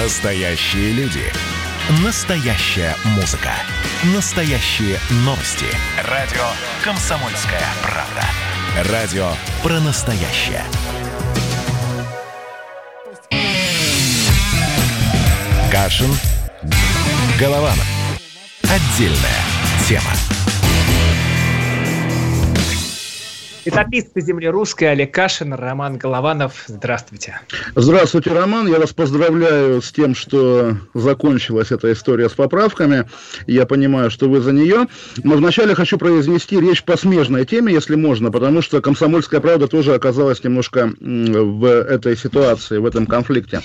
Настоящие люди. Настоящая музыка. Настоящие новости. Радио «Комсомольская правда». Радио про настоящее. Кашин. Голованов. Отдельная тема. Этаписты земли русской Олег Кашин, Роман Голованов. Здравствуйте. Здравствуйте, Роман. Я вас поздравляю с тем, что закончилась эта история с поправками. Я понимаю, что вы за нее. Но вначале хочу произнести речь по смежной теме, если можно, потому что «Комсомольская правда» тоже оказалась немножко в этой ситуации, в этом конфликте.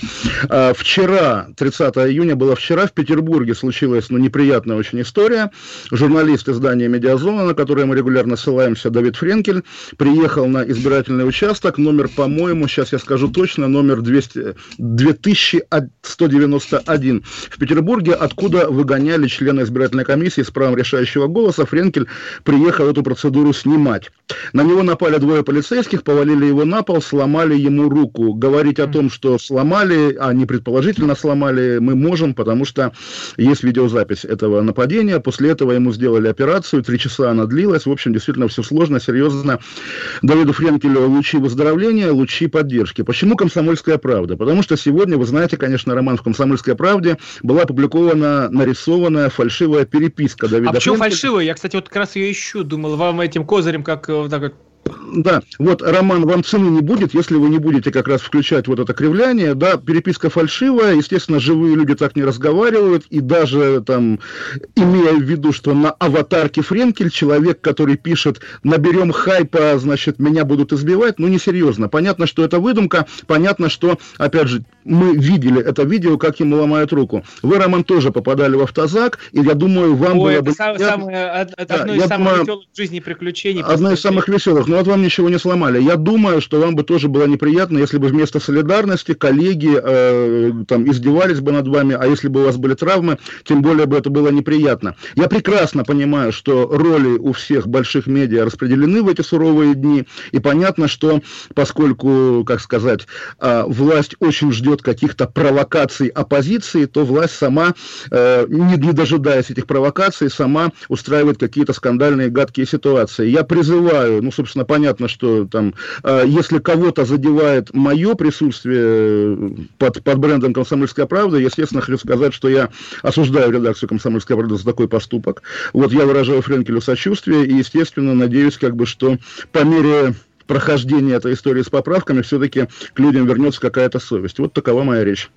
А, вчера, 30 июня, было вчера, в Петербурге случилась ну, неприятная очень история. Журналист издания «Медиазона», на которое мы регулярно ссылаемся, Давид Френкель, приехал на избирательный участок, номер, по-моему, сейчас я скажу точно, номер 200, 2191 в Петербурге, откуда выгоняли члена избирательной комиссии с правом решающего голоса. Френкель приехал эту процедуру снимать. На него напали двое полицейских, повалили его на пол, сломали ему руку. Говорить о том, что сломали, а не предположительно сломали, мы можем, потому что есть видеозапись этого нападения. После этого ему сделали операцию, три часа она длилась. В общем, действительно все сложно, серьезно. Давиду Френкелю лучи выздоровления, лучи поддержки. Почему «Комсомольская правда»? Потому что сегодня, вы знаете, конечно, роман в «Комсомольской правде» была опубликована нарисованная фальшивая переписка Давида А почему Френкеля. фальшивая? Я, кстати, вот как раз ее ищу. Думал, вам этим козырем как э, так вот Да, вот, Роман, вам цены не будет, если вы не будете как раз включать вот это кривляние, да, переписка фальшивая, естественно, живые люди так не разговаривают, и даже там, имея в виду, что на аватарке Френкель человек, который пишет, наберем хайпа, значит, меня будут избивать, ну, несерьезно. Понятно, что это выдумка, понятно, что, опять же, мы видели это видео, как ему ломают руку. Вы, Роман, тоже попадали в автозак, и я думаю, вам Ой, было это бы... сам- самое, од- од- Да, одно из самых думаю, веселых в жизни приключений. Одно из самых веселых. Но вот вам ничего не сломали. Я думаю, что вам бы тоже было неприятно, если бы вместо солидарности коллеги э, там издевались бы над вами, а если бы у вас были травмы, тем более бы это было неприятно. Я прекрасно понимаю, что роли у всех больших медиа распределены в эти суровые дни, и понятно, что поскольку, как сказать, э, власть очень ждет каких-то провокаций оппозиции, то власть сама, э, не, не дожидаясь этих провокаций, сама устраивает какие-то скандальные, гадкие ситуации. Я призываю, ну, собственно, понятно, что там, э, если кого-то задевает мое присутствие э, под, под брендом «Комсомольская правда», естественно, хочу сказать, что я осуждаю редакцию «Комсомольская правда» за такой поступок. Вот я выражаю Френкелю сочувствие и, естественно, надеюсь, как бы, что по мере прохождения этой истории с поправками все-таки к людям вернется какая-то совесть. Вот такова моя речь.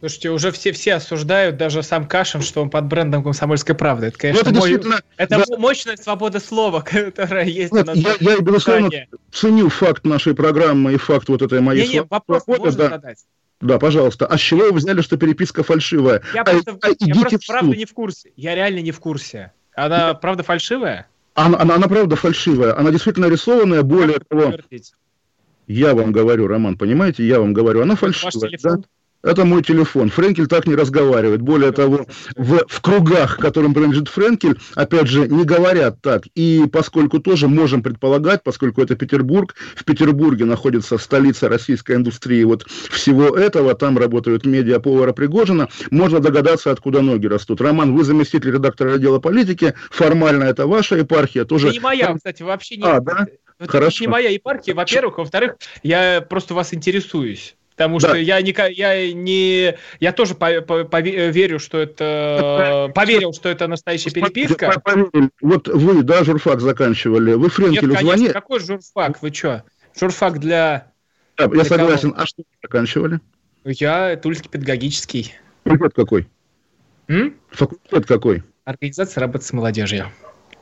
Слушайте, уже все, все осуждают, даже сам Кашин, что он под брендом «Комсомольской правды». Это, конечно, Ну, это мой- действительно... это да. мо- мощная свобода слова, которая есть Нет, у нас. я, я, безусловно, Здание. ценю факт нашей программы и факт вот этой моей Не-не, вопрос свободы, можно да. задать? Да, пожалуйста. А с чего вы взяли, что переписка фальшивая? Я А- просто, а я просто правда не в курсе. Я реально не в курсе. Она правда фальшивая? Она, она, она правда фальшивая. Она действительно рисованная. Более того, я вам говорю, Роман, понимаете, я вам говорю, она фальшивая. да? Это мой телефон. Френкель так не разговаривает. Более того, в, в кругах, которым принадлежит Френкель, опять же, не говорят так. И поскольку тоже можем предполагать, поскольку это Петербург, в Петербурге находится столица российской индустрии вот всего этого, там работают медиа повара Пригожина, можно догадаться, откуда ноги растут. Роман, вы заместитель редактора отдела политики, формально это ваша епархия, тоже... Это не моя, кстати, вообще не... А, да? Это Хорошо. не моя епархия, во-первых. Во-вторых, я просто вас интересуюсь. Потому Да. что я не, я не, я тоже по- по- пове- верю, что это, поверил, что это настоящая переписка. По-. Вот вы, да, журфак заканчивали, вы Нет, Френкелю конечно, звонили? какой журфак, вы что? Журфак для... Да, я для согласен. А что вы заканчивали? Я Тульский педагогический. Факультет какой? М? Факультет какой? Организация работы с молодежью.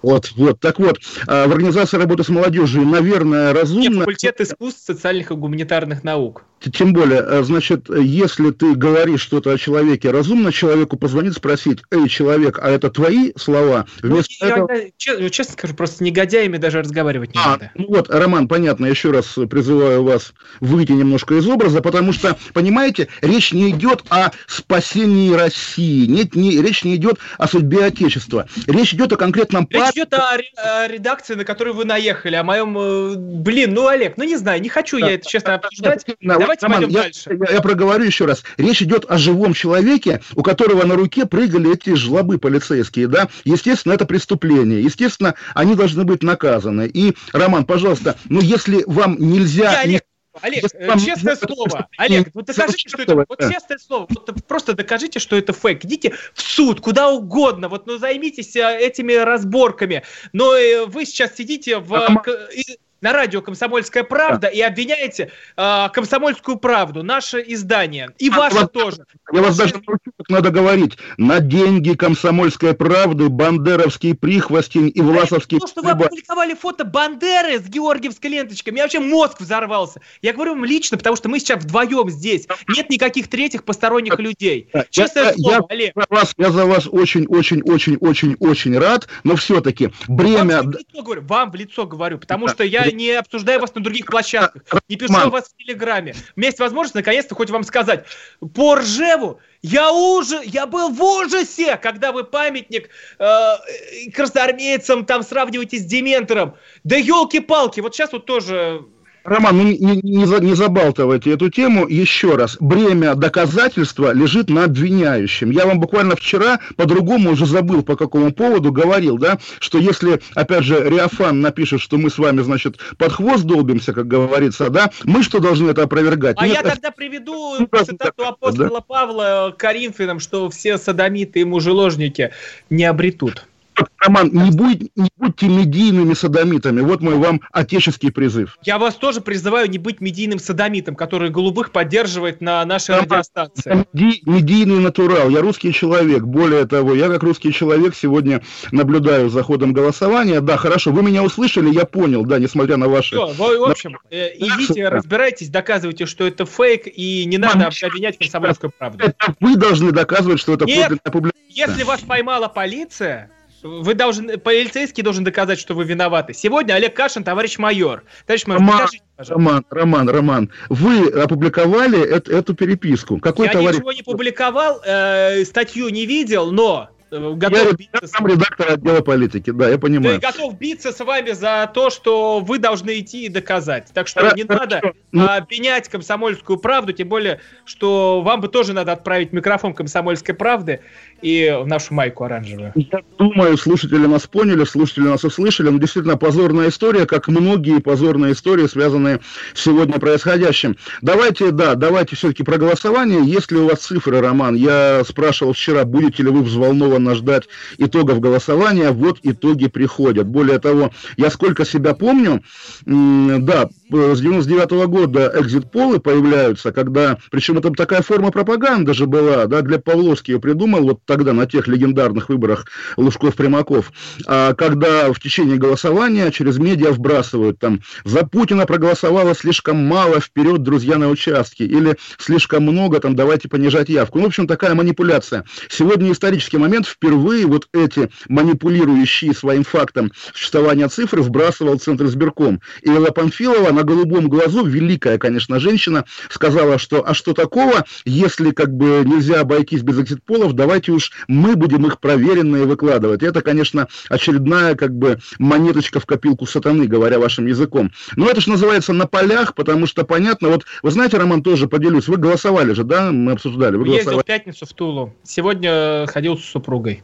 Вот, вот. Так вот, а, в организации работы с молодежью, наверное, Нет, разумно, факультет искусств, социальных и гуманитарных наук. тем более, э, значит, если ты говоришь что-то о человеке, разумно человеку позвонить, спросить, эй, человек, а это твои слова? Ну, Вместо я этого... иногда, че- честно скажу, просто с негодяями даже разговаривать не А, надо. ну вот, Роман, понятно, еще раз призываю вас выйти немножко из образа, потому что, понимаете, речь не идет о спасении России, нет, не, речь не идет о судьбе Отечества, речь идет о конкретном Речь речь идет о, о редакции, на которую вы наехали, о моем... Э, блин, ну, Олег, ну не знаю, не хочу я это честно обсуждать. Да, Давайте Роман, пойдем я, дальше. Я, я проговорю еще раз. Речь идет о живом человеке, у которого на руке прыгали эти жлобы полицейские, да. Естественно, это преступление. Естественно, они должны быть наказаны. И, Роман, пожалуйста, ну если вам нельзя... Я, Олег, Олег, э, честное слово, Олег, вот докажите, что это, вот честное слово, вот просто докажите, что это фейк. Идите в суд, куда угодно, вот, ну, займитесь э, этими разборками. Но э, вы сейчас сидите в на радио «Комсомольская правда» да. и обвиняете э, «Комсомольскую правду», наше издание, и а, ваше вас, тоже. Я вас даже научу, как надо говорить. На деньги «Комсомольской правды» бандеровский прихвостень и власовский... То, что вы опубликовали фото Бандеры с георгиевской ленточкой, мне вообще мозг взорвался. Я говорю вам лично, потому что мы сейчас вдвоем здесь. Нет никаких третьих посторонних людей. Честное я, слово, я, Олег. За вас, я за вас очень-очень-очень-очень-очень рад, но все-таки бремя... Вам в лицо говорю, вам в лицо говорю потому да. что я не обсуждаю вас на других площадках, не пишу о вас в Телеграме. У меня есть возможность наконец-то хоть вам сказать. По Ржеву я уже, я был в ужасе, когда вы памятник э, красноармейцам там сравниваете с Дементором. Да елки-палки, вот сейчас вот тоже Роман, ну не, не, не забалтывайте эту тему еще раз. Бремя доказательства лежит на обвиняющем. Я вам буквально вчера, по-другому уже забыл, по какому поводу, говорил, да, что если, опять же, Риафан напишет, что мы с вами, значит, под хвост долбимся, как говорится, да, мы что должны это опровергать? А Нет, я тогда приведу цитату апостола да? Павла Коринфянам, что все садомиты и мужеложники не обретут. Роман, не, будь, не будьте медийными садомитами. Вот мой вам отеческий призыв. Я вас тоже призываю не быть медийным садомитом, который голубых поддерживает на нашей Роман, радиостанции. Меди, медийный натурал. Я русский человек. Более того, я как русский человек сегодня наблюдаю за ходом голосования. Да, хорошо, вы меня услышали, я понял, да, несмотря на ваши... Все, в общем, э, идите, разбирайтесь, доказывайте, что это фейк, и не надо обвинять комсомольскую правду. Это вы должны доказывать, что это Нет, публикация. Если вас поймала полиция, вы должны, полицейский должен доказать, что вы виноваты. Сегодня Олег Кашин, товарищ майор. Товарищ майор, Роман, покажите, Роман, Роман, Роман, вы опубликовали эту, эту переписку. Какой Я товарищ... ничего не публиковал, э, статью не видел, но Э, готов я, биться... Я сам редактор отдела политики, да, я понимаю. Да, готов биться с вами за то, что вы должны идти и доказать. Так что Р- не хорошо. надо ну... обвинять комсомольскую правду, тем более, что вам бы тоже надо отправить микрофон комсомольской правды и нашу майку оранжевую. Я думаю, слушатели нас поняли, слушатели нас услышали. Но действительно позорная история, как многие позорные истории, связанные с сегодня происходящим. Давайте, да, давайте все-таки про голосование. Есть ли у вас цифры, Роман? Я спрашивал вчера, будете ли вы взволнованы традиционно ждать итогов голосования, вот итоги приходят. Более того, я сколько себя помню, да, с 99 -го года экзит-полы появляются, когда, причем это такая форма пропаганды же была, да, для Павловский ее придумал вот тогда на тех легендарных выборах Лужков-Примаков, а когда в течение голосования через медиа вбрасывают там, за Путина проголосовало слишком мало, вперед, друзья, на участке, или слишком много, там, давайте понижать явку. Ну, в общем, такая манипуляция. Сегодня исторический момент, впервые вот эти манипулирующие своим фактом существования цифры вбрасывал Центр избирком. И Элла Памфилова на голубом глазу, великая, конечно, женщина, сказала, что а что такого, если как бы нельзя обойтись без экзит-полов, давайте уж мы будем их проверенные выкладывать. Это, конечно, очередная как бы монеточка в копилку сатаны, говоря вашим языком. Но это же называется на полях, потому что понятно, вот вы знаете, Роман, тоже поделюсь, вы голосовали же, да, мы обсуждали. Вы Ездил голосовали. в пятницу в Тулу, сегодня ходил с супругой дорогой.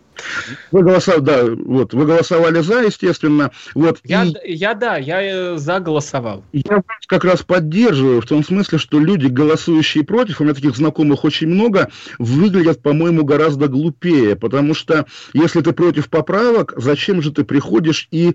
Вы голосовали, да, вот, вы голосовали за, естественно. Вот, я, и... я, да, я э, за голосовал. Я вас как раз поддерживаю в том смысле, что люди, голосующие против, у меня таких знакомых очень много, выглядят, по-моему, гораздо глупее, потому что если ты против поправок, зачем же ты приходишь и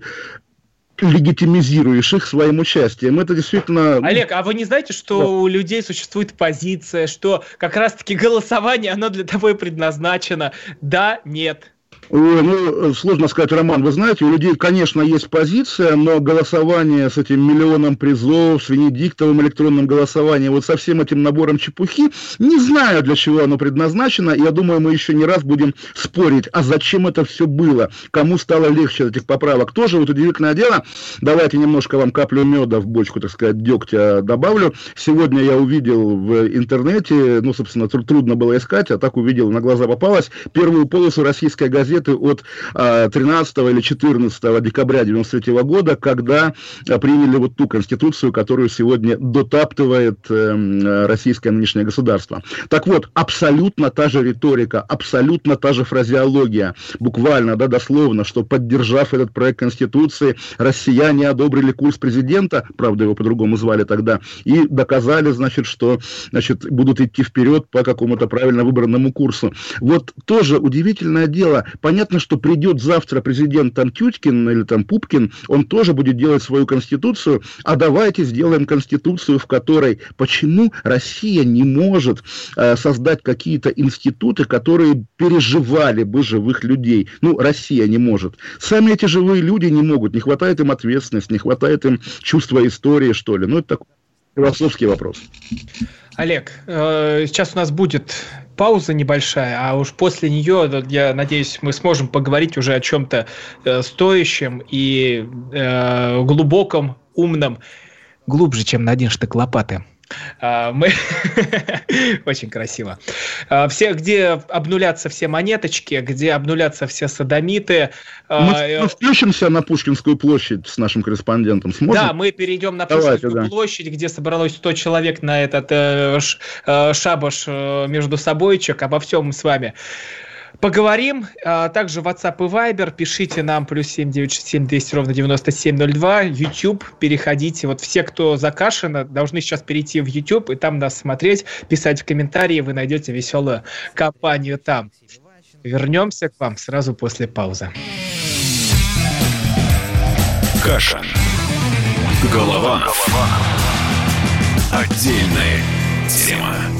легитимизируешь их своим участием. Это действительно... Олег, а вы не знаете, что да. у людей существует позиция, что как раз-таки голосование, оно для того и предназначено? Да, нет. Ну, сложно сказать, Роман, вы знаете, у людей, конечно, есть позиция, но голосование с этим миллионом призов, с Венедиктовым электронным голосованием, вот со всем этим набором чепухи, не знаю, для чего оно предназначено. Я думаю, мы еще не раз будем спорить, а зачем это все было, кому стало легче от этих поправок. Тоже вот удивительное дело, давайте немножко вам каплю меда в бочку, так сказать, дегтя добавлю. Сегодня я увидел в интернете, ну, собственно, трудно было искать, а так увидел, на глаза попалось, первую полосу российской газеты газеты от 13 а, или 14 декабря 93 года, когда а, приняли вот ту конституцию, которую сегодня дотаптывает эм, российское нынешнее государство. Так вот, абсолютно та же риторика, абсолютно та же фразеология, буквально, да, дословно, что поддержав этот проект Конституции, россияне одобрили курс президента, правда, его по-другому звали тогда, и доказали, значит, что, значит, будут идти вперед по какому-то правильно выбранному курсу. Вот тоже удивительное дело. Понятно, что придет завтра президент там или там Пупкин, он тоже будет делать свою конституцию, а давайте сделаем конституцию, в которой почему Россия не может э, создать какие-то институты, которые переживали бы живых людей. Ну, Россия не может. Сами эти живые люди не могут, не хватает им ответственности, не хватает им чувства истории, что ли. Ну, это такой философский вопрос. Олег, э, сейчас у нас будет пауза небольшая, а уж после нее, я надеюсь, мы сможем поговорить уже о чем-то э, стоящем и э, глубоком, умном, глубже, чем на один штык лопаты. А, мы очень красиво. А, все, где обнулятся все монеточки, где обнулятся все садомиты. А, мы, мы включимся на Пушкинскую площадь с нашим корреспондентом. Сможем? Да, мы перейдем на Давайте, Пушкинскую да. площадь, где собралось 100 человек на этот э, э, шабаш э, между собойчик. Обо всем с вами поговорим. А, также WhatsApp и Viber. Пишите нам плюс 7967 200 ровно 9702. YouTube. Переходите. Вот все, кто закашено, должны сейчас перейти в YouTube и там нас смотреть, писать в комментарии. Вы найдете веселую компанию там. Вернемся к вам сразу после паузы. Каша. Голова. Голова. Отдельная тема.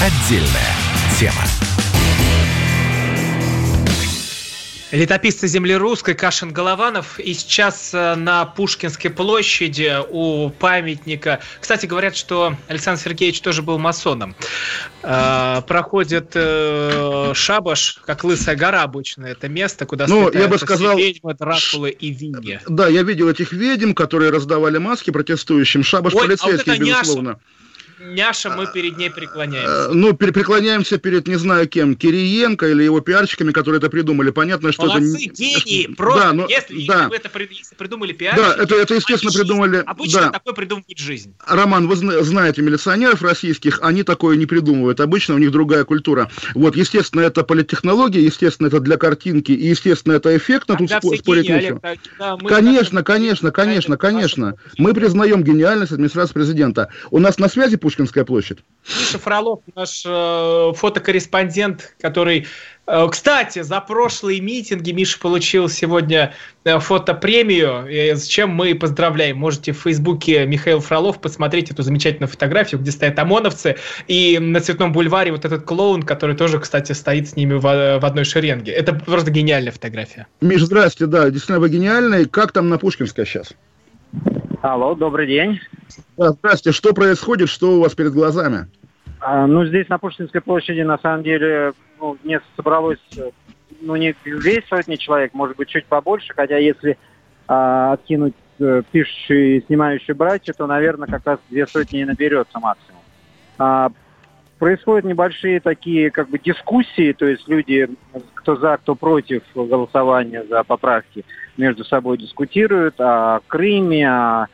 Отдельная тема. Летописцы земли русской Кашин Голованов. И сейчас э, на Пушкинской площади у памятника... Кстати, говорят, что Александр Сергеевич тоже был масоном. Э, проходит э, шабаш, как Лысая гора обычно. Это место, куда ну, я бы сказал, ведьмы, Дракулы и Винни. Да, я видел этих ведьм, которые раздавали маски протестующим. Шабаш Ой, полицейский, а вот безусловно. Няша Няша, мы перед ней преклоняемся. Э, ну, преклоняемся перед не знаю кем, Кириенко или его пиарщиками, которые это придумали. Понятно, что Молодцы, это... гении, просто, да, но, если, да. если вы это если придумали пиарщики... Да, это, это естественно, придумали... Обычно да. такое придумывает жизнь. Роман, вы знаете милиционеров российских, они такое не придумывают. Обычно у них другая культура. Вот, естественно, это политтехнология, естественно, это для картинки, и, естественно, это эффектно. Тут спорить нечего. Конечно, конечно, конечно, конечно. Мы признаем гениальность администрации президента. У нас на связи Пушкинская площадь. Миша Фролов, наш э, фотокорреспондент, который... Э, кстати, за прошлые митинги Миша получил сегодня э, фотопремию, э, с чем мы поздравляем. Можете в Фейсбуке Михаил Фролов посмотреть эту замечательную фотографию, где стоят ОМОНовцы, и на Цветном бульваре вот этот клоун, который тоже, кстати, стоит с ними в, в одной шеренге. Это просто гениальная фотография. Миш, здрасте, да, действительно вы гениальный. Как там на Пушкинской сейчас? Алло, добрый день. Да, здравствуйте. Что происходит? Что у вас перед глазами? А, ну, здесь на Пушкинской площади, на самом деле, ну, не собралось, ну, не весь сотни человек, может быть, чуть побольше, хотя если а, откинуть а, пишущие и снимающие братья, то, наверное, как раз две сотни и наберется максимум. А, происходят небольшие такие как бы дискуссии, то есть люди, кто за, кто против голосования за поправки, между собой дискутируют о Крыме, о,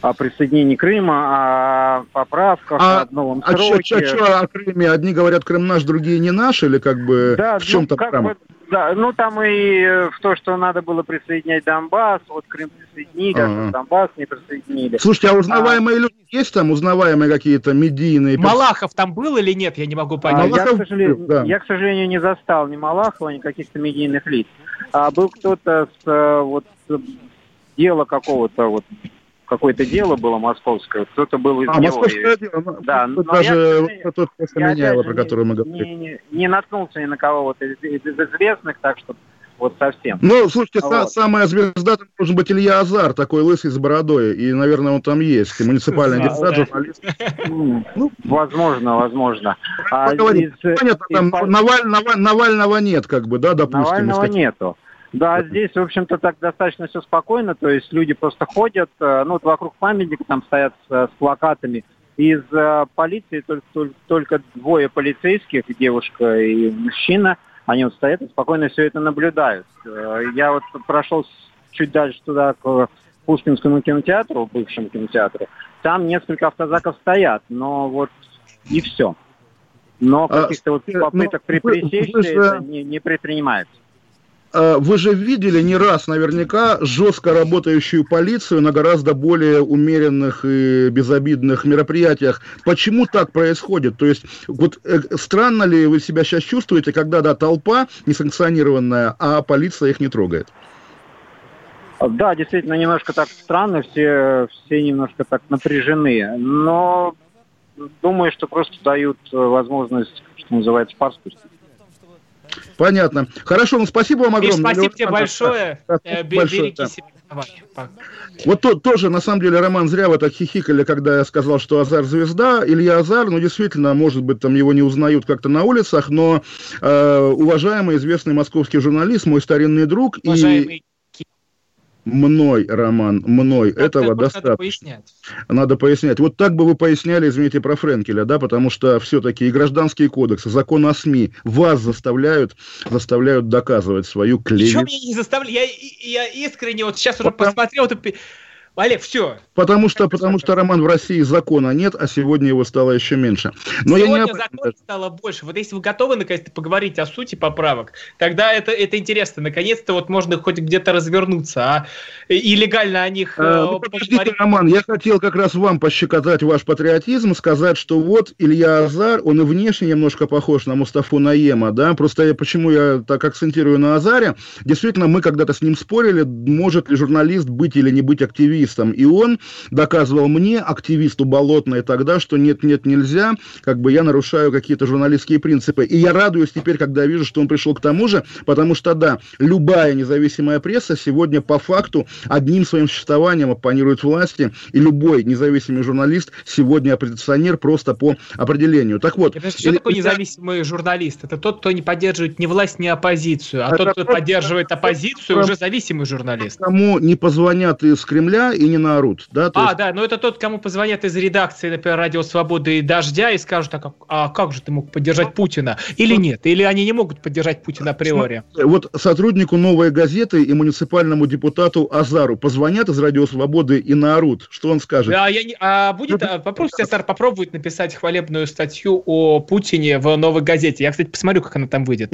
о присоединении Крыма, о поправках, а, о новом а сроке. А что о Крыме? Одни говорят, Крым наш, другие не наш, или как бы да, в чем-то ну, прямо? Бы, да, ну там и в то, что надо было присоединять Донбасс, вот Крым присоединили, а, а Донбасс не присоединили. Слушайте, а узнаваемые а... люди есть там, узнаваемые какие-то медийные? Малахов там был или нет, я не могу понять. А, я, к сожалению, да. я, к сожалению, не застал ни Малахова, ни каких-то медийных лиц. А был кто-то с э, вот дела какого-то вот какое-то дело было московское, кто-то был из а, него. московское дело, ну, да, но даже я, тот, я, меняла, про который мы говорили. Не, не, не наткнулся ни на кого вот из, из, из известных, так что вот совсем. Ну, слушайте, вот. самая звезда там должен быть Илья Азар, такой лысый с бородой, и, наверное, он там есть, муниципальный депутат, журналист. Ну, возможно, возможно. А там Навального нет, как бы, да, допустим. Навального нету. Да, здесь, в общем-то, так достаточно все спокойно, то есть люди просто ходят, э, ну, вот вокруг памятника там стоят с, с плакатами. Из э, полиции только, только, только двое полицейских, девушка и мужчина, они вот стоят и спокойно все это наблюдают. Э, я вот прошел чуть дальше туда, к Пушкинскому кинотеатру, бывшему кинотеатру, там несколько автозаков стоят, но вот и все. Но а, каких-то вот ну, попыток ну, пресечь это не, не предпринимается. А, вы же видели не раз наверняка жестко работающую полицию на гораздо более умеренных и безобидных мероприятиях. Почему так происходит? То есть, вот э, странно ли вы себя сейчас чувствуете, когда, да, толпа несанкционированная, а полиция их не трогает? Да, действительно, немножко так странно, все, все немножко так напряжены, но думаю, что просто дают э, возможность, что называется, поспустить. Понятно. Хорошо, ну спасибо вам огромное. Миш, спасибо тебе большое. Э, большое да. себе. Вот то, тоже, на самом деле, Роман, зря вы так хихикали, когда я сказал, что Азар звезда. Илья Азар, ну, действительно, может быть, там его не узнают как-то на улицах, но э, уважаемый, известный московский журналист, мой старинный друг. Уважаемый и мной, Роман, мной. Как Этого достаточно. Надо пояснять. Надо пояснять. Вот так бы вы поясняли, извините, про Френкеля, да, потому что все-таки и гражданские кодексы, закон о СМИ вас заставляют, заставляют доказывать свою клевет. Ничего меня не заставляют. Я, я искренне вот сейчас уже посмотрел, это Олег, все. Потому что, потому что, Роман, в России закона нет, а сегодня его стало еще меньше. Но сегодня я не закона стало больше. Вот если вы готовы наконец-то поговорить о сути поправок, тогда это, это интересно. Наконец-то вот можно хоть где-то развернуться, а и легально о них а, ну, подождите, Роман, я хотел как раз вам пощекотать ваш патриотизм, сказать, что вот Илья Азар, он и внешне немножко похож на Мустафу Наема, да, просто я, почему я так акцентирую на Азаре, действительно, мы когда-то с ним спорили, может ли журналист быть или не быть активистом, активистом. И он доказывал мне, активисту Болотной тогда, что нет-нет, нельзя, как бы я нарушаю какие-то журналистские принципы. И я радуюсь теперь, когда вижу, что он пришел к тому же, потому что, да, любая независимая пресса сегодня по факту одним своим существованием оппонирует власти, и любой независимый журналист сегодня оппозиционер просто по определению. Так вот... Это что или... такое независимый журналист? Это тот, кто не поддерживает ни власть, ни оппозицию, а это тот, кто поддерживает оппозицию, уже зависимый журналист. Кому не позвонят из Кремля и не наорут. Да? То а, есть... да, но это тот, кому позвонят из редакции, например, Радио Свободы и Дождя и скажут, а как, а как же ты мог поддержать Путина? Или нет? Или они не могут поддержать Путина априори? Вот сотруднику «Новой газеты» и муниципальному депутату Азару позвонят из Радио Свободы и наорут. Что он скажет? А, я не, а будет, а, попробуйте, Азар попробует написать хвалебную статью о Путине в «Новой газете». Я, кстати, посмотрю, как она там выйдет.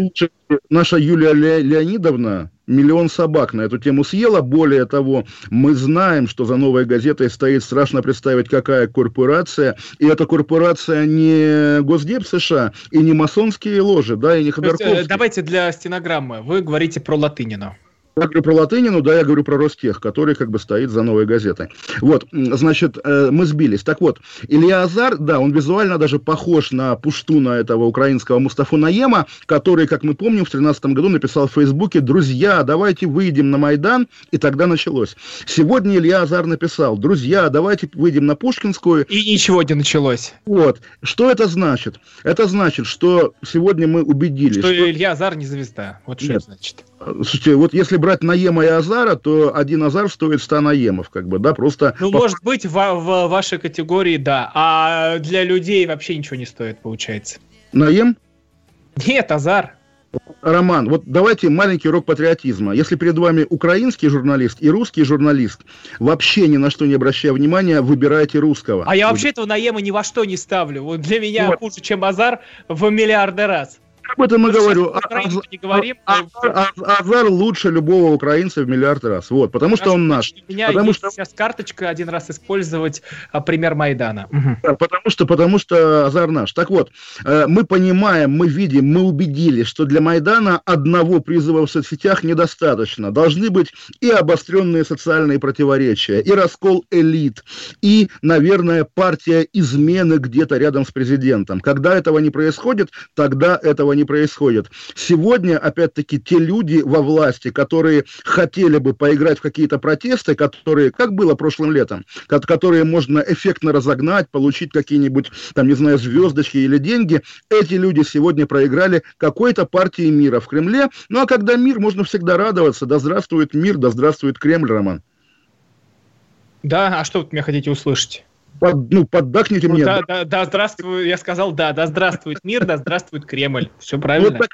Наша Юлия Леонидовна миллион собак на эту тему съела. Более того, мы знаем, что за новой газетой стоит страшно представить, какая корпорация. И эта корпорация не Госдеп США и не масонские ложи, да, и не э, Ходорковский. Давайте для стенограммы. Вы говорите про Латынина. Я говорю про Латынину, да, я говорю про Ростех, который как бы стоит за новой газетой. Вот, значит, э, мы сбились. Так вот, Илья Азар, да, он визуально даже похож на пуштуна этого украинского Мустафу Наема, который, как мы помним, в 2013 году написал в Фейсбуке, друзья, давайте выйдем на Майдан, и тогда началось. Сегодня Илья Азар написал, друзья, давайте выйдем на Пушкинскую. И ничего не началось. Вот. Что это значит? Это значит, что сегодня мы убедились. Что, что... Илья Азар не звезда. Вот что Нет. это значит. Слушайте, вот если брать Наема и Азара, то один Азар стоит 100 Наемов, как бы, да, просто... Ну, по... может быть, в, в вашей категории, да, а для людей вообще ничего не стоит, получается. Наем? Нет, Азар. Роман, вот давайте маленький урок патриотизма. Если перед вами украинский журналист и русский журналист, вообще ни на что не обращая внимания, выбирайте русского. А я вообще этого Наема ни во что не ставлю. Вот для меня вот. хуже, чем Азар в миллиарды раз. Об этом и говорю. А, а, говорим. Азар лучше любого украинца в миллиард раз. Вот, потому что он наш. У меня потому есть что... сейчас карточка один раз использовать пример Майдана. Потому что, потому что Азар наш. Так вот, э, мы понимаем, мы видим, мы убедились, что для Майдана одного призыва в соцсетях недостаточно. Должны быть и обостренные социальные противоречия, и раскол элит, и, наверное, партия измены где-то рядом с президентом. Когда этого не происходит, тогда этого не происходит. Сегодня, опять-таки, те люди во власти, которые хотели бы поиграть в какие-то протесты, которые, как было прошлым летом, которые можно эффектно разогнать, получить какие-нибудь, там, не знаю, звездочки или деньги, эти люди сегодня проиграли какой-то партии мира в Кремле. Ну а когда мир, можно всегда радоваться. Да здравствует мир, да здравствует Кремль, Роман. Да, а что вы меня хотите услышать? Под, ну, поддакните ну, мне. Да, да, да, здравствуй, я сказал, да, да, здравствует мир, да, здравствует Кремль. Все правильно. Вот так,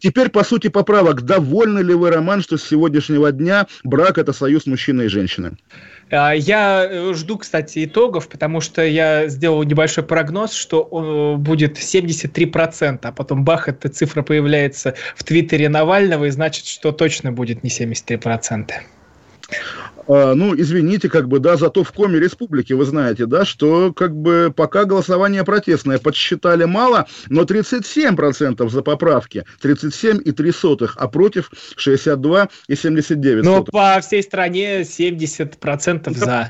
Теперь, по сути поправок, довольны ли вы, Роман, что с сегодняшнего дня брак – это союз мужчины и женщины? А, я э, жду, кстати, итогов, потому что я сделал небольшой прогноз, что будет 73%, а потом бах, эта цифра появляется в Твиттере Навального, и значит, что точно будет не 73%. А, ну, извините, как бы, да, зато в Коме Республики, вы знаете, да, что, как бы, пока голосование протестное подсчитали мало, но 37% за поправки, 37,3, а против 62,79. Но по всей стране 70% за.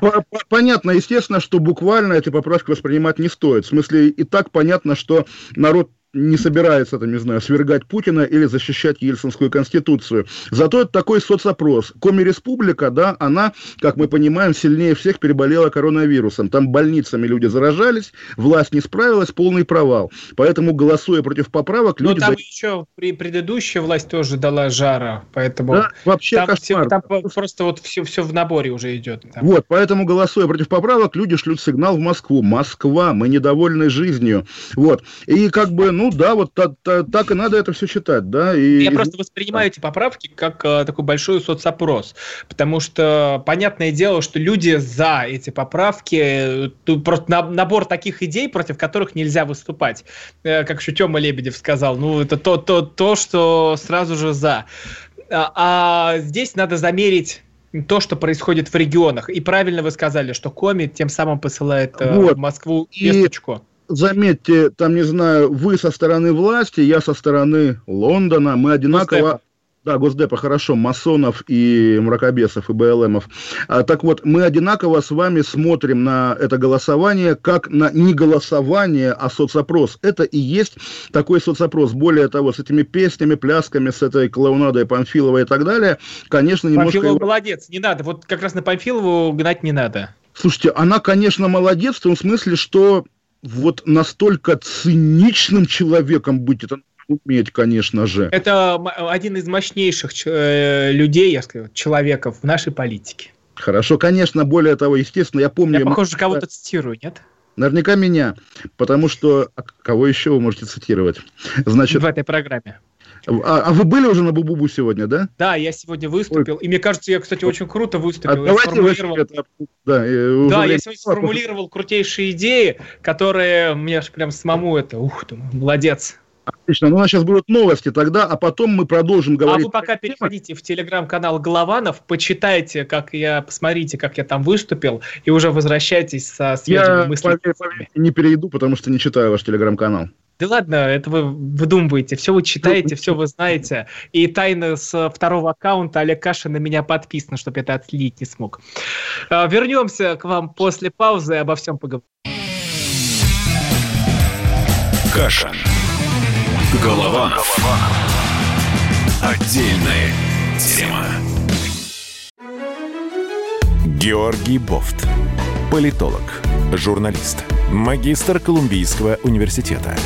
Понятно, естественно, что буквально эти поправки воспринимать не стоит. В смысле, и так понятно, что народ не собирается, там, не знаю, свергать Путина или защищать Ельцинскую конституцию. Зато это такой соцопрос. Коми-республика, да, она, как мы понимаем, сильнее всех переболела коронавирусом. Там больницами люди заражались, власть не справилась, полный провал. Поэтому, голосуя против поправок, люди... Но там за... еще при предыдущая власть тоже дала жара, поэтому... Да, вообще там, кошмар. Все, там просто вот все, все в наборе уже идет. Там. Вот, поэтому, голосуя против поправок, люди шлют сигнал в Москву. Москва, мы недовольны жизнью. Вот. И как бы, ну, ну да, вот так, так, так и надо это все считать, да. И, Я просто воспринимаю эти поправки как а, такой большой соцопрос, потому что понятное дело, что люди за эти поправки, тут просто на, набор таких идей, против которых нельзя выступать, э, как еще Тёма Лебедев сказал, ну это то, то, то, что сразу же за. А, а здесь надо замерить то, что происходит в регионах. И правильно вы сказали, что Коми тем самым посылает э, вот. в Москву весточку. И заметьте, там, не знаю, вы со стороны власти, я со стороны Лондона, мы одинаково... Госдепа. Да, Госдепа, хорошо, масонов и мракобесов, и БЛМов. А, так вот, мы одинаково с вами смотрим на это голосование как на не голосование, а соцопрос. Это и есть такой соцопрос. Более того, с этими песнями, плясками, с этой клоунадой Памфиловой и так далее, конечно, немножко... Памфилова молодец, не надо. Вот как раз на Памфилову гнать не надо. Слушайте, она, конечно, молодец в том смысле, что вот настолько циничным человеком быть, это уметь, конечно же. Это один из мощнейших э, людей, я скажу, человеков в нашей политике. Хорошо, конечно, более того, естественно, я помню... Я, похоже, кого-то цитирую, нет? Наверняка меня, потому что... А кого еще вы можете цитировать? Значит... В этой программе. А, а вы были уже на Бубубу сегодня, да? Да, я сегодня выступил. Ой. И мне кажется, я, кстати, очень круто выступил. А я сформулировал... это, да, я, да, я сегодня сформулировал крутейшие идеи, которые мне прям самому это, ух, думаю, молодец. Отлично, ну у нас сейчас будут новости тогда, а потом мы продолжим говорить. А вы пока переходите в телеграм-канал Голованов, почитайте, как я, посмотрите, как я там выступил, и уже возвращайтесь со свежими мыслями. Я, не перейду, потому что не читаю ваш телеграм-канал. Да ладно, это вы выдумываете, все вы читаете, все вы знаете. И тайна с второго аккаунта Олег Кашин на меня подписан, чтобы это отследить не смог. А, вернемся к вам после паузы и обо всем поговорим. Кашин. Голова. Отдельная тема. Георгий Бофт. Политолог, журналист, магистр Колумбийского университета –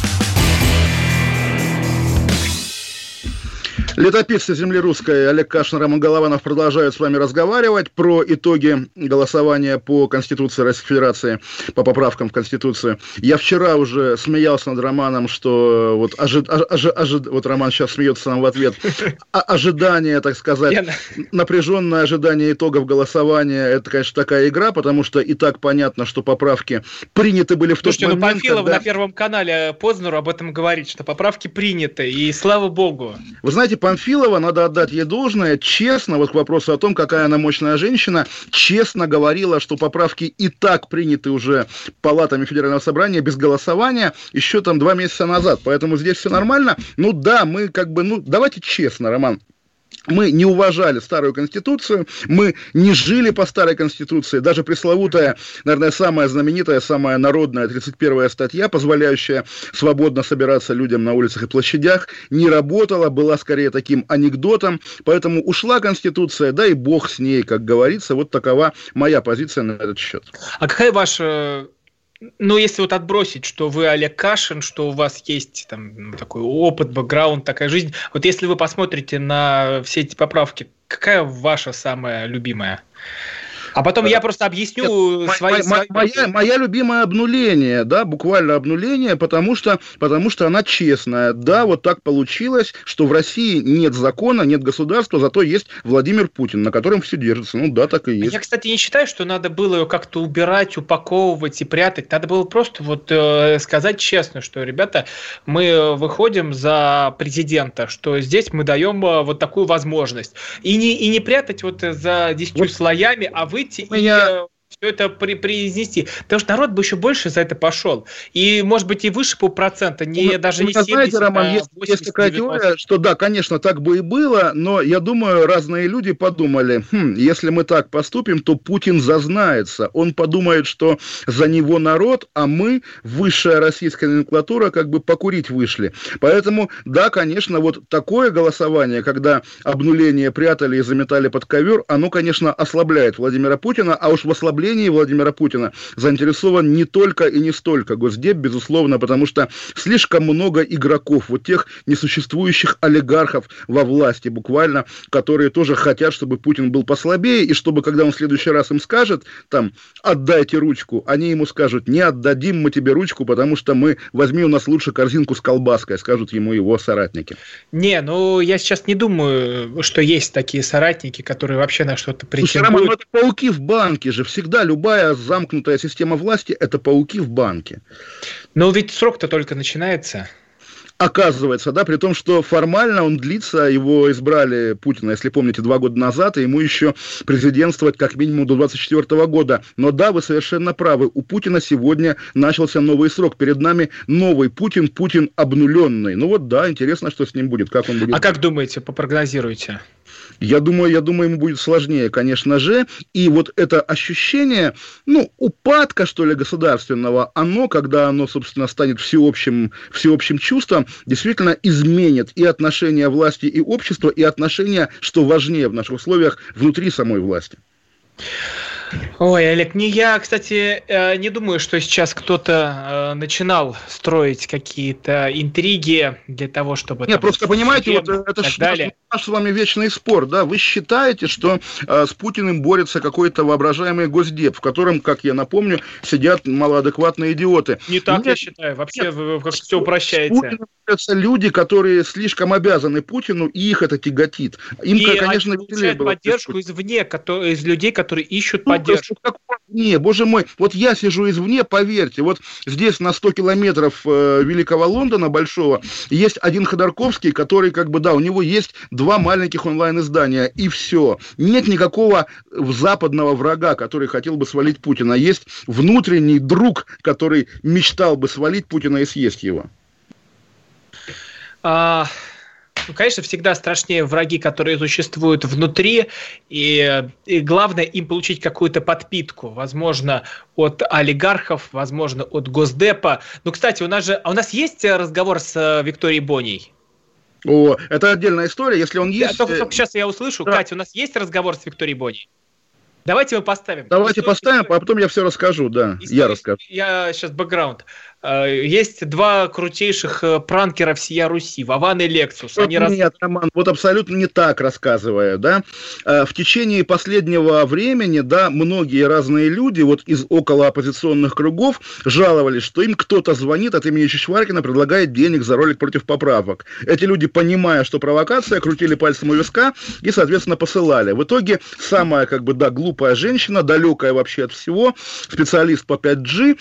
Летописцы земли русской Олег Кашин, Роман Голованов продолжают с вами разговаривать про итоги голосования по Конституции Российской Федерации, по поправкам в Конституцию. Я вчера уже смеялся над Романом, что вот, ожи, ожи, ожи, вот Роман сейчас смеется нам в ответ, а, ожидание, так сказать, напряженное ожидание итогов голосования, это, конечно, такая игра, потому что и так понятно, что поправки приняты были в тот Слушайте, момент, ну Панфилов когда... на Первом канале Познеру об этом говорит, что поправки приняты, и слава богу. Вы знаете, Памфилова, надо отдать ей должное, честно, вот к вопросу о том, какая она мощная женщина, честно говорила, что поправки и так приняты уже палатами Федерального собрания без голосования еще там два месяца назад. Поэтому здесь все нормально. Ну да, мы как бы, ну давайте честно, Роман, мы не уважали старую конституцию, мы не жили по старой конституции, даже пресловутая, наверное, самая знаменитая, самая народная 31-я статья, позволяющая свободно собираться людям на улицах и площадях, не работала, была скорее таким анекдотом, поэтому ушла конституция, да и бог с ней, как говорится, вот такова моя позиция на этот счет. А какая ваша ну, если вот отбросить, что вы Олег Кашин, что у вас есть там такой опыт, бэкграунд, такая жизнь, вот если вы посмотрите на все эти поправки, какая ваша самая любимая? А потом я просто объясню Нет, свои... Моя, моя, моя любимая обнуление, да, буквально обнуление, потому что, потому что она честная. Да, вот так получилось, что в России нет закона, нет государства, зато есть Владимир Путин, на котором все держится. Ну да, так и есть. Я, кстати, не считаю, что надо было ее как-то убирать, упаковывать и прятать. Надо было просто вот э, сказать честно, что, ребята, мы выходим за президента, что здесь мы даем э, вот такую возможность. И не, и не прятать вот за десятью вот. слоями, а вы выйти Меня... все это при, произнести. Потому что народ бы еще больше за это пошел. И, может быть, и выше по процента, не, ну, даже не 70, знаете, Роман, а есть, 80, есть такая теория, что да, конечно, так бы и было, но я думаю, разные люди подумали, хм, если мы так поступим, то Путин зазнается. Он подумает, что за него народ, а мы, высшая российская номенклатура, как бы покурить вышли. Поэтому, да, конечно, вот такое голосование, когда обнуление прятали и заметали под ковер, оно, конечно, ослабляет Владимира Путина, а уж в ослаблении ослаблении Владимира Путина заинтересован не только и не столько Госдеп, безусловно, потому что слишком много игроков, вот тех несуществующих олигархов во власти буквально, которые тоже хотят, чтобы Путин был послабее, и чтобы, когда он в следующий раз им скажет, там, отдайте ручку, они ему скажут, не отдадим мы тебе ручку, потому что мы, возьми у нас лучше корзинку с колбаской, скажут ему его соратники. Не, ну, я сейчас не думаю, что есть такие соратники, которые вообще на что-то претендуют. Слушай, Роман, ну это пауки в банке же, всегда всегда любая замкнутая система власти – это пауки в банке. Но ведь срок-то только начинается. Оказывается, да, при том, что формально он длится, его избрали Путина, если помните, два года назад, и ему еще президентствовать как минимум до 24 года. Но да, вы совершенно правы, у Путина сегодня начался новый срок. Перед нами новый Путин, Путин обнуленный. Ну вот да, интересно, что с ним будет, как он будет. А как думаете, попрогнозируйте? Я думаю, я думаю, ему будет сложнее, конечно же. И вот это ощущение, ну, упадка, что ли, государственного, оно, когда оно, собственно, станет всеобщим, всеобщим чувством, действительно изменит и отношения власти и общества, и отношения, что важнее в наших условиях, внутри самой власти. Ой, Олег, не я, кстати, э, не думаю, что сейчас кто-то э, начинал строить какие-то интриги для того, чтобы... Нет, просто понимаете, вот э, это наш с вами вечный спор, да? Вы считаете, что э, с Путиным борется какой-то воображаемый госдеп, в котором, как я напомню, сидят малоадекватные идиоты? Не так нет, я считаю, вообще нет, вы как все упрощаете. Путиным борются люди, которые слишком обязаны Путину, и их это тяготит. Им, и конечно, они получают поддержку извне, из людей, которые ищут ну, поддержку. Не, боже мой, вот я сижу извне, поверьте, вот здесь на 100 километров э, Великого Лондона большого есть один Ходорковский, который как бы, да, у него есть два маленьких онлайн-издания, и все. Нет никакого западного врага, который хотел бы свалить Путина. Есть внутренний друг, который мечтал бы свалить Путина и съесть его. А, ну, конечно, всегда страшнее враги, которые существуют внутри, и, и главное им получить какую-то подпитку, возможно, от олигархов, возможно, от Госдепа. Ну, кстати, у нас же, а у нас есть разговор с э, Викторией Боней? О, это отдельная история, если он есть... Да, только, только сейчас я услышу. Да. Катя, у нас есть разговор с Викторией Боней? Давайте мы поставим. Давайте историю, поставим, историю. а потом я все расскажу, да. Историю, я расскажу. Я сейчас бэкграунд. Э, есть два крутейших э, пранкера всея Руси, Вован и Лексус. Они Нет, раз... Роман, вот абсолютно не так рассказывая, да. Э, в течение последнего времени, да, многие разные люди вот из около оппозиционных кругов жаловались, что им кто-то звонит от имени Чичваркина, предлагает денег за ролик против поправок. Эти люди, понимая, что провокация, крутили пальцем у виска и, соответственно, посылали. В итоге самая, как бы, да, глупая женщина, далекая вообще от всего, специалист по 5G,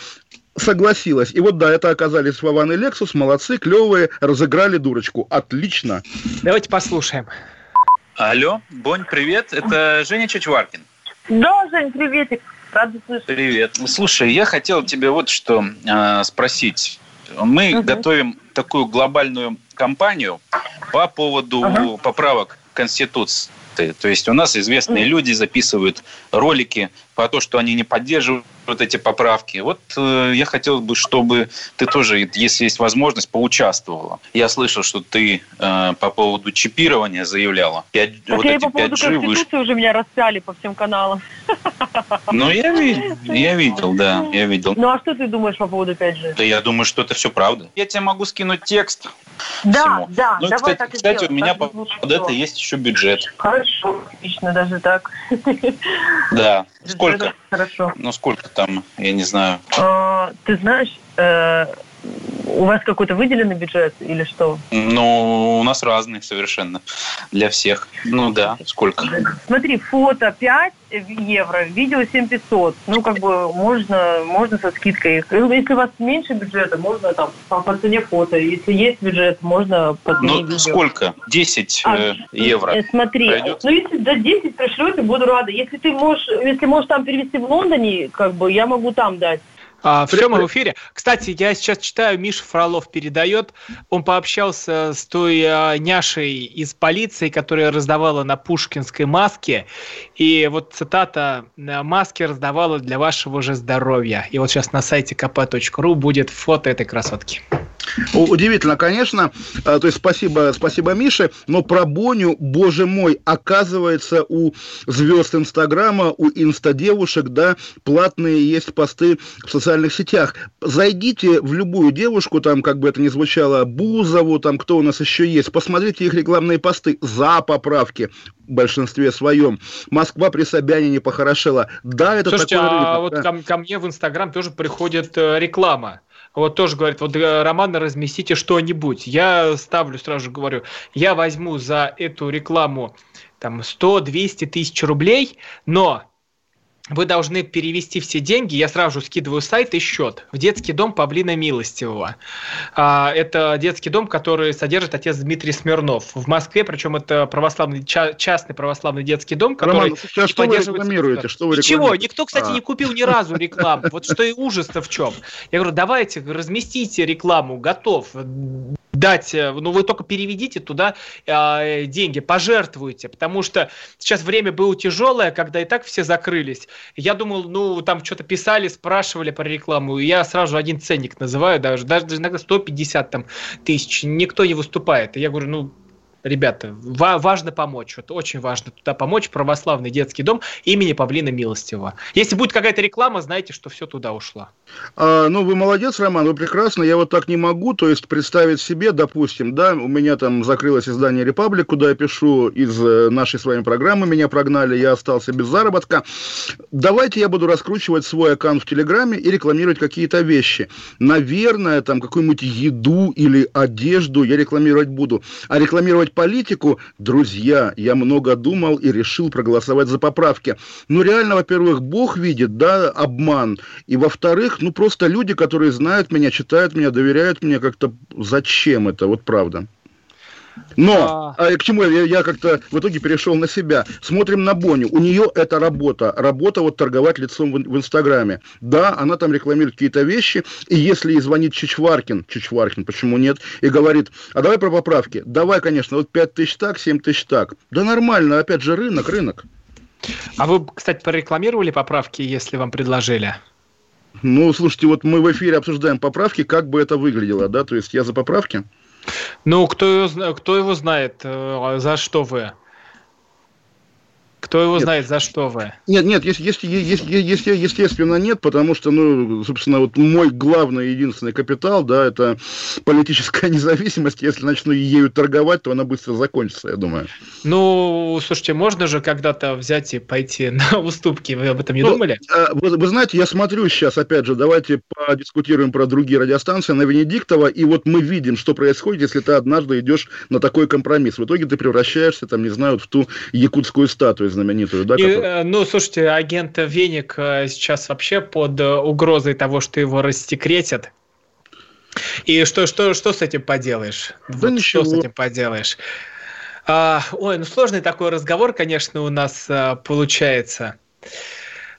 согласилась. И вот да, это оказались Вован и Лексус, молодцы, клевые, разыграли дурочку. Отлично. Давайте послушаем. Алло, Бонь, привет, это Женя Чачваркин. Да, Жень, приветик, рада слышать. Привет. Слушай, я хотел тебе вот что э, спросить. Мы угу. готовим такую глобальную кампанию по поводу угу. поправок Конституции. То есть у нас известные люди записывают ролики про то, что они не поддерживают вот эти поправки. Вот э, я хотел бы, чтобы ты тоже, если есть возможность, поучаствовала. Я слышал, что ты э, по поводу чипирования заявляла. 5, вот эти по поводу 5G выш... уже меня распяли по всем каналам. Ну, я, я видел, да, я видел. Ну, а что ты думаешь по поводу 5G? Да я думаю, что это все правда. Я тебе могу скинуть текст. Да, всему. да, ну, давай кстати, так и Кстати, сделаем. у меня под, под это есть еще бюджет. Хорошо, отлично, даже так. Да. Сколько? Хорошо. Ну, сколько там, я не знаю. А, ты знаешь, э, у вас какой-то выделенный бюджет или что? Ну, у нас разный совершенно для всех. Ну да, сколько? Смотри, фото 5 евро, видео 7500. Ну, как бы можно, можно со скидкой. Если у вас меньше бюджета, можно там по, по цене фото. Если есть бюджет, можно по цене Ну, видео. сколько? 10 а, э, евро. Э, смотри, пройдет? ну если за 10 пришлете, буду рада. Если ты можешь, если можешь там перевести в Лондоне, как бы я могу там дать. А, в эфире. Кстати, я сейчас читаю, Миша Фролов передает. Он пообщался с той а, няшей из полиции, которая раздавала на Пушкинской маске. И вот цитата «Маски раздавала для вашего же здоровья». И вот сейчас на сайте kp.ru будет фото этой красотки. Удивительно, конечно. А, то есть спасибо, спасибо Мише. Но про Боню, боже мой, оказывается, у звезд Инстаграма, у инстадевушек, да, платные есть посты в социальных сетях. Зайдите в любую девушку, там, как бы это ни звучало, Бузову, там, кто у нас еще есть, посмотрите их рекламные посты за поправки в большинстве своем. Москва при Собянине похорошела. Да, это Слушайте, такой рынок, а вот да. ко, ко мне в Инстаграм тоже приходит э, реклама вот тоже говорит, вот э, Роман, разместите что-нибудь. Я ставлю, сразу же говорю, я возьму за эту рекламу там 100-200 тысяч рублей, но вы должны перевести все деньги, я сразу же скидываю сайт и счет, в детский дом Павлина Милостивого. А, это детский дом, который содержит отец Дмитрий Смирнов. В Москве, причем это православный, частный православный детский дом, который... Роман, а что вы рекламируете? Что вы Ничего, никто, кстати, а. не купил ни разу рекламу. Вот что и ужас-то в чем. Я говорю, давайте, разместите рекламу, готов дать, э, ну вы только переведите туда э, деньги, пожертвуйте, потому что сейчас время было тяжелое, когда и так все закрылись. Я думал, ну там что-то писали, спрашивали про рекламу, и я сразу один ценник называю, даже, даже иногда 150 там, тысяч, никто не выступает. И я говорю, ну ребята, ва- важно помочь, вот очень важно туда помочь, православный детский дом имени Павлина Милостивого. Если будет какая-то реклама, знаете, что все туда ушло. А, ну, вы молодец, Роман, вы прекрасно, я вот так не могу, то есть представить себе, допустим, да, у меня там закрылось издание «Репаблик», куда я пишу из э, нашей с вами программы, меня прогнали, я остался без заработка. Давайте я буду раскручивать свой аккаунт в Телеграме и рекламировать какие-то вещи. Наверное, там какую-нибудь еду или одежду я рекламировать буду, а рекламировать менять политику, друзья, я много думал и решил проголосовать за поправки. Ну, реально, во-первых, Бог видит, да, обман. И, во-вторых, ну, просто люди, которые знают меня, читают меня, доверяют мне, как-то зачем это, вот правда. Но, а... к чему я, я как-то в итоге перешел на себя. Смотрим на Боню. У нее это работа. Работа вот торговать лицом в, в Инстаграме. Да, она там рекламирует какие-то вещи. И если ей звонит Чичваркин, Чичваркин, почему нет, и говорит, а давай про поправки. Давай, конечно, вот 5 тысяч так, 7 тысяч так. Да нормально, опять же рынок, рынок. А вы, кстати, прорекламировали поправки, если вам предложили? Ну, слушайте, вот мы в эфире обсуждаем поправки, как бы это выглядело, да, то есть я за поправки. Ну, кто, кто его знает, э, за что вы? Кто его нет. знает, за что вы? Нет, нет, есть, есть, есть, есть, естественно, нет, потому что, ну, собственно, вот мой главный единственный капитал, да, это политическая независимость. Если начну ею торговать, то она быстро закончится, я думаю. Ну, слушайте, можно же когда-то взять и пойти на уступки. Вы об этом не ну, думали? А, вы, вы знаете, я смотрю сейчас, опять же, давайте подискутируем про другие радиостанции на Венедиктова, и вот мы видим, что происходит, если ты однажды идешь на такой компромисс. В итоге ты превращаешься, там, не знаю, в ту якутскую статую знаменитую, да? И, которая... Э, ну, слушайте, агент Веник э, сейчас вообще под э, угрозой того, что его рассекретят. И что, что, что с этим поделаешь? Да вот ничего. Что с этим поделаешь? А, ой, ну сложный такой разговор, конечно, у нас а, получается.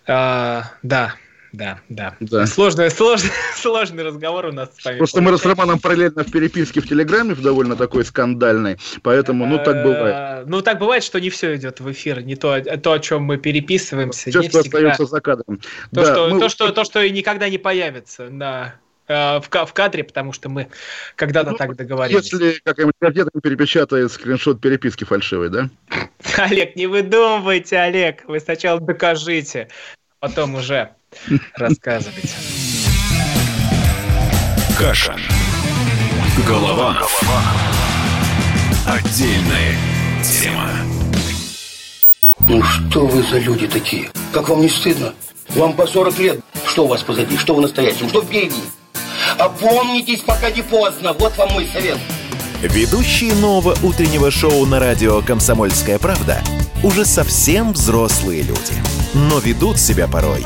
А, да, да, да. да. Сложный, сложный, сложный разговор у нас с вами. Просто получается. мы с Романом параллельно в переписке в Телеграме в довольно такой скандальной, поэтому, ну, так бывает. Э, ну, так бывает, что не все идет в эфир, не то, то о чем мы переписываемся. Все, что остается за кадром. То, да, что, мы... то, что, то, что никогда не появится на э, в, в кадре, потому что мы когда-то ну, так договорились. Если какая-нибудь газета перепечатает скриншот переписки фальшивой, да? Олег, не выдумывайте, Олег. Вы сначала докажите, потом уже рассказывайте. Каша. Голова. Голова. Отдельная тема. Ну что вы за люди такие? Как вам не стыдно? Вам по 40 лет. Что у вас позади? Что в настоящем? Что впереди? Опомнитесь, пока не поздно. Вот вам мой совет. Ведущие нового утреннего шоу на радио «Комсомольская правда» уже совсем взрослые люди, но ведут себя порой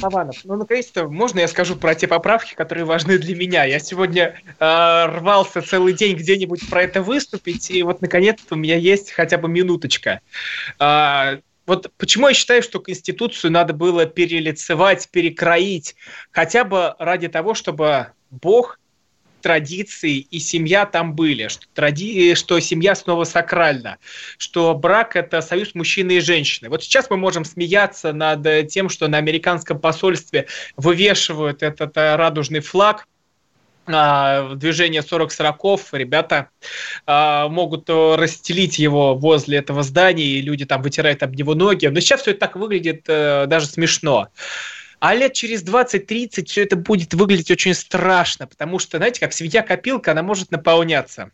Саванов, ну, наконец-то, можно я скажу про те поправки, которые важны для меня? Я сегодня э, рвался целый день где-нибудь про это выступить, и вот, наконец-то, у меня есть хотя бы минуточка. Э, вот почему я считаю, что Конституцию надо было перелицевать, перекроить, хотя бы ради того, чтобы Бог традиции и семья там были, что, тради... что семья снова сакральна, что брак – это союз мужчины и женщины. Вот сейчас мы можем смеяться над тем, что на американском посольстве вывешивают этот э, радужный флаг, а, движение 40-40, ребята а, могут расстелить его возле этого здания, и люди там вытирают об него ноги. Но сейчас все это так выглядит э, даже смешно. А лет через 20-30 все это будет выглядеть очень страшно, потому что, знаете, как свинья-копилка, она может наполняться.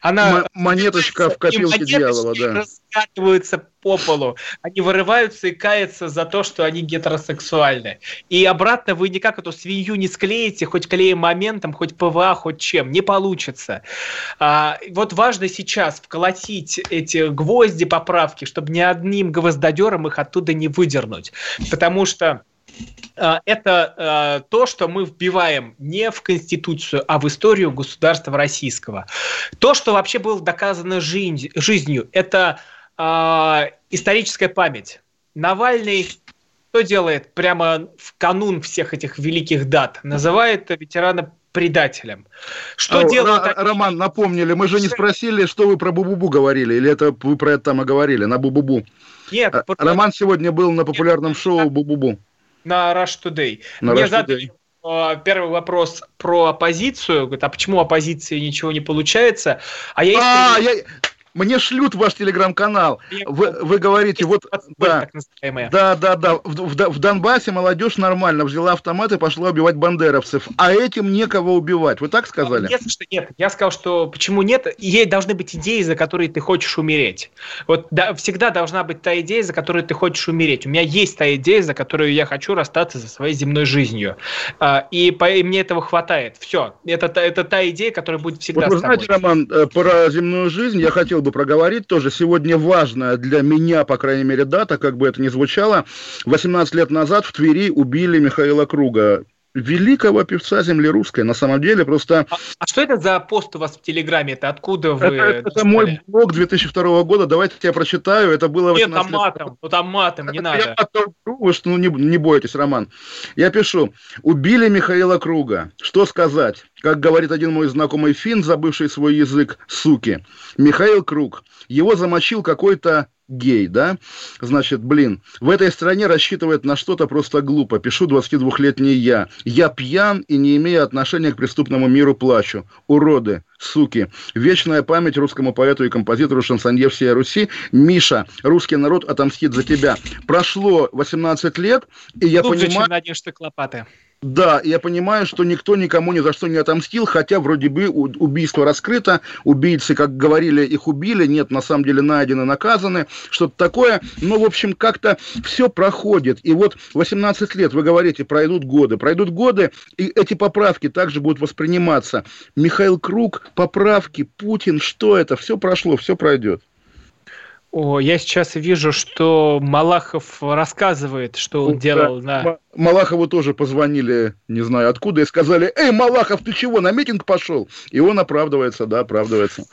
Она монеточка в копилке дьявола, да. раскатываются по полу. Они вырываются и каются за то, что они гетеросексуальны. И обратно вы никак эту свинью не склеите, хоть клеем моментом, хоть ПВА, хоть чем. Не получится. А, вот важно сейчас вколотить эти гвозди поправки, чтобы ни одним гвоздодером их оттуда не выдернуть. Потому что это а, то, что мы вбиваем не в Конституцию, а в историю государства российского. То, что вообще было доказано жизнью, это а, историческая память. Навальный что делает прямо в канун всех этих великих дат? Называет ветерана предателем. Что а, делают... Р- Роман, напомнили, мы же не спросили, что вы про Бубубу говорили, или это вы про это там и говорили, на Бубубу. Нет. Роман сегодня был на популярном Нет, шоу Бубубу на Rush Today. На Мне Rush задали Today. первый вопрос про оппозицию. Говорит, а почему оппозиции ничего не получается? А я, а, я мне шлют ваш телеграм-канал. Вы, вы говорите, вот, да, да, да, да, в, в, в Донбассе молодежь нормально взяла автомат и пошла убивать бандеровцев, а этим некого убивать. Вы так сказали? Нет, что нет. Я сказал, что почему нет? Ей должны быть идеи, за которые ты хочешь умереть. Вот да, всегда должна быть та идея, за которую ты хочешь умереть. У меня есть та идея, за которую я хочу расстаться со своей земной жизнью. А, и, по, и мне этого хватает. Все. Это, это та идея, которая будет всегда вот вы знаете, Роман, э, про земную жизнь я хотел бы бы проговорить тоже. Сегодня важная для меня, по крайней мере, дата, как бы это ни звучало. 18 лет назад в Твери убили Михаила Круга, великого певца земли русской. На самом деле просто... А, а что это за пост у вас в Телеграме? Это откуда вы... Это, это мой блог 2002 года. Давайте я прочитаю. Это было... Нет, там матом. Ну там матом, не надо. Я вы что, ну не, не бойтесь, Роман. Я пишу. Убили Михаила Круга. Что сказать? Как говорит один мой знакомый фин, забывший свой язык, суки. Михаил Круг. Его замочил какой-то гей, да? Значит, блин, в этой стране рассчитывает на что-то просто глупо. Пишу 22-летний я. Я пьян и не имея отношения к преступному миру плачу. Уроды, суки. Вечная память русскому поэту и композитору шансонье всей Руси. Миша, русский народ отомстит за тебя. Прошло 18 лет, и я Глубже, понимаю... чем надежды клопаты. Да, я понимаю, что никто никому ни за что не отомстил, хотя вроде бы убийство раскрыто, убийцы, как говорили, их убили, нет, на самом деле найдены, наказаны, что-то такое. Но, в общем, как-то все проходит. И вот 18 лет, вы говорите, пройдут годы. Пройдут годы, и эти поправки также будут восприниматься. Михаил Круг, поправки, Путин, что это? Все прошло, все пройдет. О, я сейчас вижу, что Малахов рассказывает, что он ну, делал да. на... Малахову тоже позвонили, не знаю откуда, и сказали, «Эй, Малахов, ты чего, на митинг пошел?» И он оправдывается, да, оправдывается.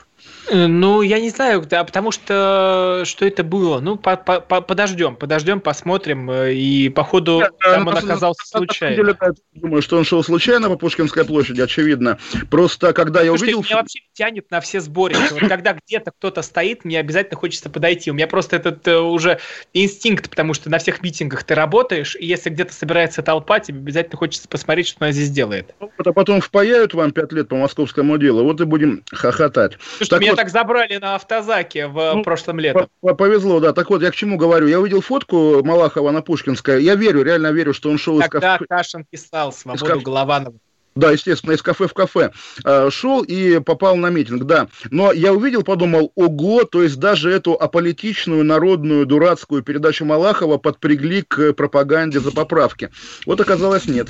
Э, ну, я не знаю, да, потому что что это было. Ну, по -по подождем, подождем, посмотрим. Э, и походу Нет, там ну, он оказался на, случайно. На деле, я думаю, что он шел случайно по Пушкинской площади, очевидно. Просто когда я Слушайте, увидел... Меня вообще тянет на все сборища. Вот когда где-то кто-то стоит, мне обязательно хочется подойти. У меня просто этот э, уже инстинкт, потому что на всех митингах ты работаешь, и если где-то собирается толпа, тебе обязательно хочется посмотреть, что она здесь делает. А потом впаяют вам пять лет по московскому делу, вот и будем хохотать. Слушайте, так меня вот... так забрали на автозаке в ну, прошлом летом. Повезло, да. Так вот, я к чему говорю. Я увидел фотку Малахова на Пушкинской. Я верю, реально верю, что он шел Тогда из кафе. Кашин писал «Свободу кафе... Голованова». Да, естественно, из кафе в кафе. Э, шел и попал на митинг, да. Но я увидел, подумал, ого, то есть даже эту аполитичную, народную, дурацкую передачу Малахова подпрягли к пропаганде за поправки. Вот оказалось, нет.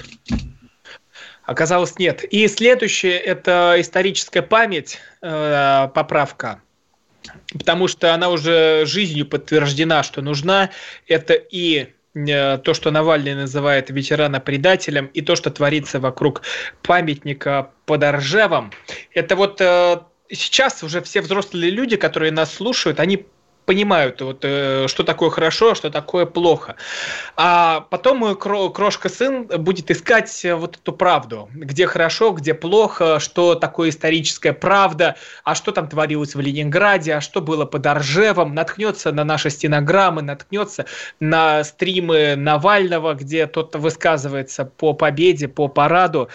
Оказалось, нет. И следующее – это историческая память, э, поправка, потому что она уже жизнью подтверждена, что нужна. Это и э, то, что Навальный называет ветерана-предателем, и то, что творится вокруг памятника под Ржевом. Это вот э, сейчас уже все взрослые люди, которые нас слушают, они понимают, вот, э, что такое хорошо, а что такое плохо. А потом мой крошка сын будет искать вот эту правду, где хорошо, где плохо, что такое историческая правда, а что там творилось в Ленинграде, а что было под Оржевом, наткнется на наши стенограммы, наткнется на стримы Навального, где тот высказывается по победе, по параду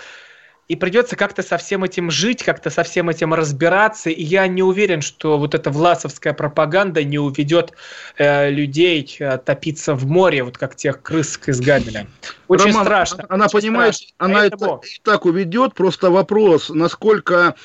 и придется как-то со всем этим жить, как-то со всем этим разбираться. И я не уверен, что вот эта власовская пропаганда не уведет э, людей э, топиться в море, вот как тех крыс из Гамеля. Очень Роман, страшно. Она, очень понимает, страшно. она Поэтому... это и так уведет. Просто вопрос, насколько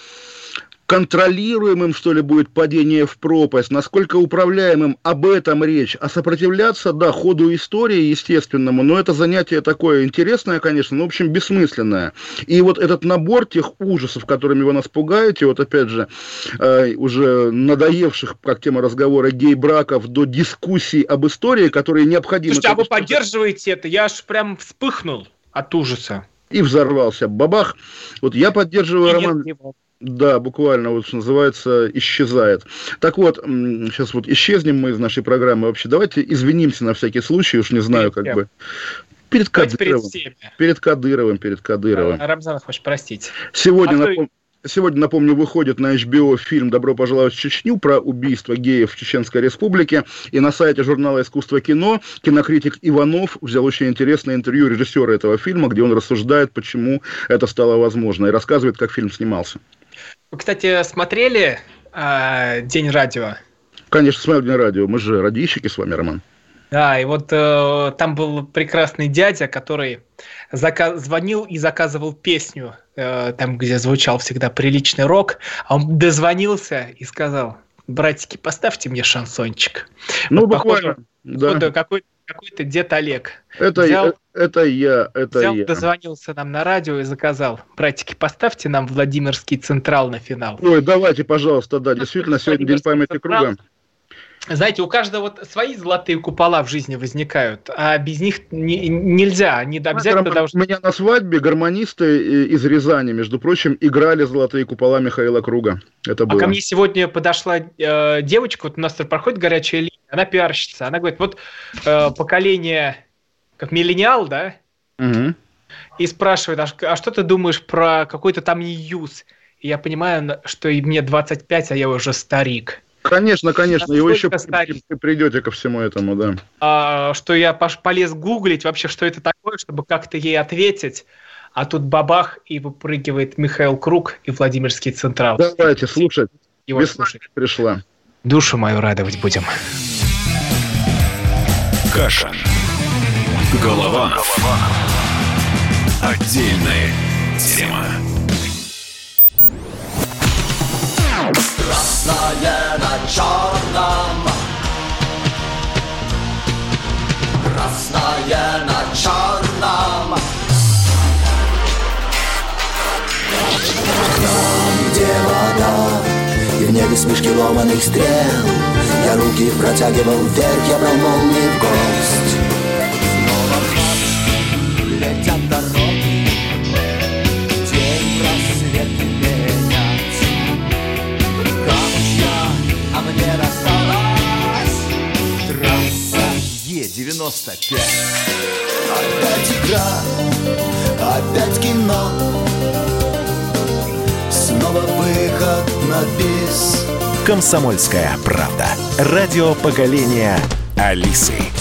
контролируемым, что ли, будет падение в пропасть, насколько управляемым, об этом речь. А сопротивляться, да, ходу истории естественному, но это занятие такое интересное, конечно, но, в общем, бессмысленное. И вот этот набор тех ужасов, которыми вы нас пугаете, вот опять же, э, уже надоевших, как тема разговора, гей-браков, до дискуссий об истории, которые необходимы... Слушайте, а вы поддерживаете это? Я аж прям вспыхнул от ужаса. И взорвался. Бабах. Вот я поддерживаю, и Роман... Нет, да, буквально, вот что называется, исчезает. Так вот, сейчас вот исчезнем мы из нашей программы вообще. Давайте извинимся на всякий случай, уж не знаю, как бы. Перед Кадыровым. Перед, перед Кадыровым, перед Кадыровым. Рамзан, хочешь простить. Сегодня, а напом... Сегодня, напомню, выходит на HBO фильм «Добро пожаловать в Чечню» про убийство геев в Чеченской Республике. И на сайте журнала «Искусство кино» кинокритик Иванов взял очень интересное интервью режиссера этого фильма, где он рассуждает, почему это стало возможно, и рассказывает, как фильм снимался. Вы, кстати, смотрели э, День радио? Конечно, смотрел День радио. Мы же радищики с вами, Роман. Да, и вот э, там был прекрасный дядя, который заказ... звонил и заказывал песню, э, там, где звучал всегда приличный рок, а он дозвонился и сказал, братики, поставьте мне шансончик. Ну, вот, буквально, похоже, да. Вот, какой какой-то дед Олег. Это, взял, это я, это взял, я. дозвонился нам на радио и заказал. Братики, поставьте нам Владимирский Централ на финал. Ой, давайте, пожалуйста, да, действительно, сегодня День памяти круга. знаете, у каждого вот свои золотые купола в жизни возникают, а без них не, нельзя, они обязательно должны... У меня на свадьбе гармонисты из Рязани, между прочим, играли золотые купола Михаила Круга. Это было. А ко мне сегодня подошла э, девочка, вот у нас проходит горячая линия, она пиарщица, она говорит, вот э, поколение, как миллениал, да, угу. и спрашивает, а, а что ты думаешь про какой-то там Ньюс? И я понимаю, что и мне 25, а я уже старик. Конечно, конечно, и вы еще старик. придете ко всему этому, да. А, что я полез гуглить вообще, что это такое, чтобы как-то ей ответить. А тут бабах, и выпрыгивает Михаил Круг и Владимирский Централ. Давайте слушать. Его Весна слушать. пришла. Душу мою радовать будем. Каша. Голова. Голова. Отдельная тема. Красное на черном Красное на черном Там, где вода небе смешки ломаных стрел. Я руки протягивал вверх, я брал молнии в гость. Летят дороги День просвет мне досталась Трасса Е95 Опять игра, опять кино. Снова выход Комсомольская правда. Радио поколения Алисы.